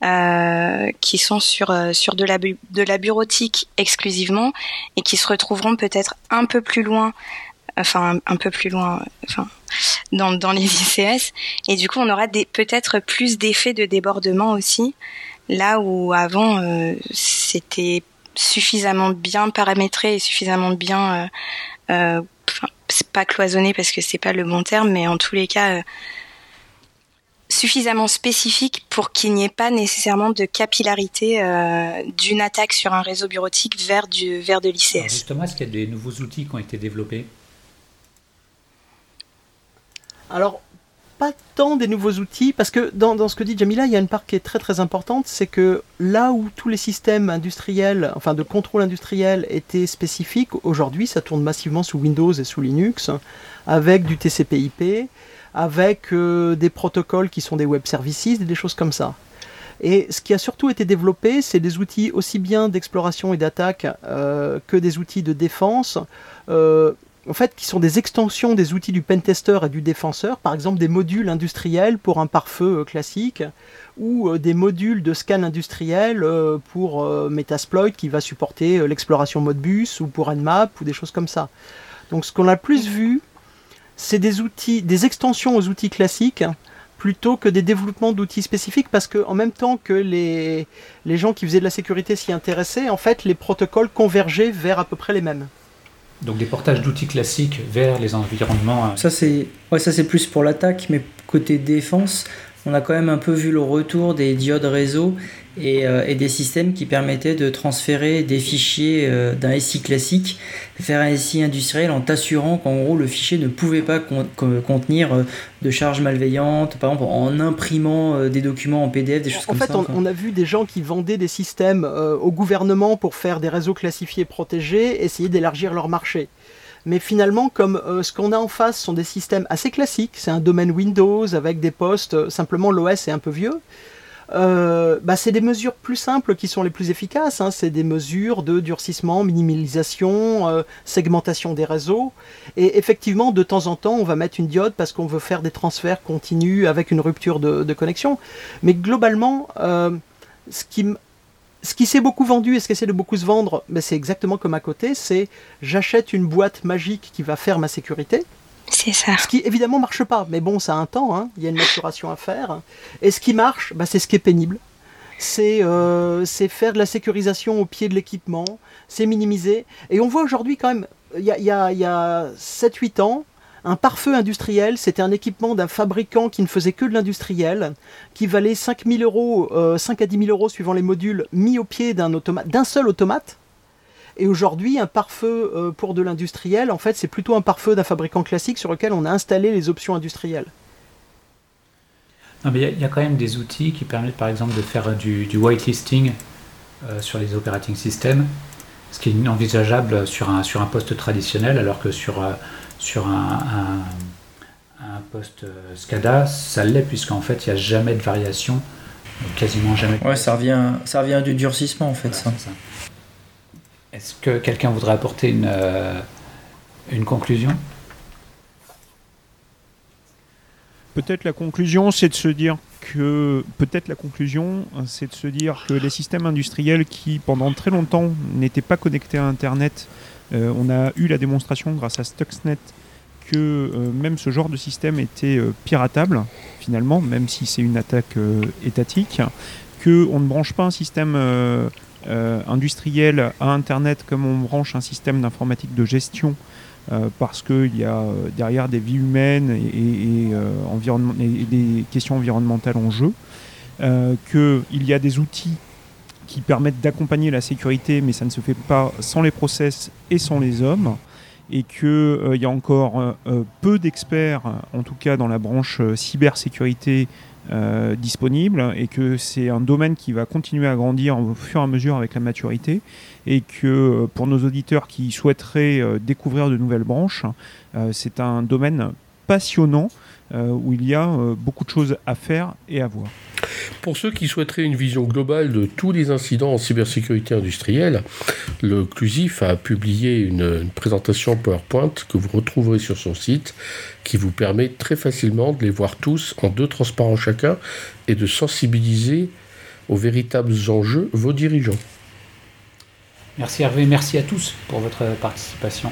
euh, qui sont sur euh, sur de la de la bureautique exclusivement et qui se retrouveront peut-être un peu plus loin enfin un, peu plus loin enfin dans dans les ICS et du coup on aura peut-être plus d'effets de débordement aussi là où avant euh, c'était suffisamment bien paramétré et suffisamment bien euh, c'est pas cloisonné parce que c'est pas le bon terme mais en tous les cas suffisamment spécifique pour qu'il n'y ait pas nécessairement de capillarité euh, d'une attaque sur un réseau bureautique vers, du, vers de l'ICS. Justement, est-ce qu'il y a des nouveaux outils qui ont été développés? Alors, pas tant des nouveaux outils, parce que dans, dans, ce que dit Jamila, il y a une part qui est très très importante, c'est que là où tous les systèmes industriels, enfin de contrôle industriel étaient spécifiques, aujourd'hui ça tourne massivement sous Windows et sous Linux, avec du TCP/IP, avec euh, des protocoles qui sont des web services, des choses comme ça. Et ce qui a surtout été développé, c'est des outils aussi bien d'exploration et d'attaque euh, que des outils de défense. Euh, en fait, qui sont des extensions des outils du pentester et du défenseur, par exemple des modules industriels pour un pare-feu classique, ou des modules de scan industriel pour Metasploit qui va supporter l'exploration Modbus, ou pour Nmap, ou des choses comme ça. Donc ce qu'on a plus vu, c'est des outils, des extensions aux outils classiques plutôt que des développements d'outils spécifiques parce que en même temps que les, les gens qui faisaient de la sécurité s'y intéressaient, en fait les protocoles convergeaient vers à peu près les mêmes. Donc des portages d'outils classiques vers les environnements. Euh, ça c'est ouais, ça c'est plus pour l'attaque, mais côté défense, on a quand même un peu vu le retour des diodes réseau euh, et, des systèmes qui permettaient de transférer des fichiers euh, d'un SI classique vers un SI industriel en t'assurant qu'en gros le fichier ne pouvait pas contenir euh, de charges malveillantes, par exemple en imprimant des documents en PDF, des choses comme ça. En fait, on, a vu des gens qui vendaient des systèmes au gouvernement pour faire des réseaux classifiés protégés, essayer d'élargir leur marché. Mais finalement, comme ce qu'on a en face sont des systèmes assez classiques, c'est un domaine Windows avec des postes, simplement l'OS est un peu vieux, euh, bah, c'est des mesures plus simples qui sont les plus efficaces. Hein. C'est des mesures de durcissement, minimalisation, euh, segmentation des réseaux. Et effectivement, de temps en temps, on va mettre une diode parce qu'on veut faire des transferts continus avec une rupture de, connexion. Mais globalement, euh, ce qui ce qui s'est beaucoup vendu et ce qui essaie de beaucoup se vendre, mais c'est exactement comme à côté, c'est j'achète une boîte magique qui va faire ma sécurité. C'est ça. Ce qui évidemment marche pas, mais bon, ça a un temps, hein. il y a une maturation à faire. Et ce qui marche, bah, c'est ce qui est pénible. Euh, c'est faire de la sécurisation au pied de l'équipement, c'est minimiser. Et on voit aujourd'hui quand même, il y a, a 7-8 ans, un pare-feu industriel, c'était un équipement d'un fabricant qui ne faisait que de l'industriel, qui valait 5 euros, 5 euh, à 10 000 euros suivant les modules, mis au pied d'un seul automate. Et aujourd'hui, un pare-feu euh, pour de l'industriel, en fait, c'est plutôt un pare-feu d'un fabricant classique sur lequel on a installé les options industrielles. il y, a quand même des outils qui permettent, par exemple, de faire du, whitelisting euh, sur les operating systems, ce qui est inenvisageable sur un, sur un poste traditionnel, alors que sur, sur un, un, poste SCADA, ça l'est, puisqu'en fait, il n'y a jamais de variation, quasiment jamais. Ouais, ça revient, ça revient du durcissement, en fait, ça. Est-ce que quelqu'un voudrait apporter une, euh, une conclusion? Peut-être la conclusion, c'est de se dire que peut-être la conclusion, c'est de se dire que les systèmes industriels qui pendant très longtemps n'étaient pas connectés à Internet, euh, on a eu la démonstration grâce à Stuxnet que euh, même ce genre de système était piratable finalement, même si c'est une attaque étatique, que on ne branche pas un système euh, industriel à Internet comme on branche un système d'informatique de gestion euh, parce qu'il y a euh, derrière des vies humaines et, des questions environnementales en jeu, qu'il y a des outils qui permettent d'accompagner la sécurité, mais ça ne se fait pas sans les process et sans les hommes, et qu'il y a encore peu d'experts, en tout cas dans la branche cybersécurité, euh, disponible et que c'est un domaine qui va continuer à grandir au fur et à mesure avec la maturité et que euh, pour nos auditeurs qui souhaiteraient euh, découvrir de nouvelles branches, c'est un domaine passionnant où il y a beaucoup de choses à faire et à voir. Pour ceux qui souhaiteraient une vision globale de tous les incidents en cybersécurité industrielle, le Clusif a publié une, présentation PowerPoint que vous retrouverez sur son site qui vous permet très facilement de les voir tous en deux transparents chacun et de sensibiliser aux véritables enjeux vos dirigeants. Merci Hervé, merci à tous pour votre participation.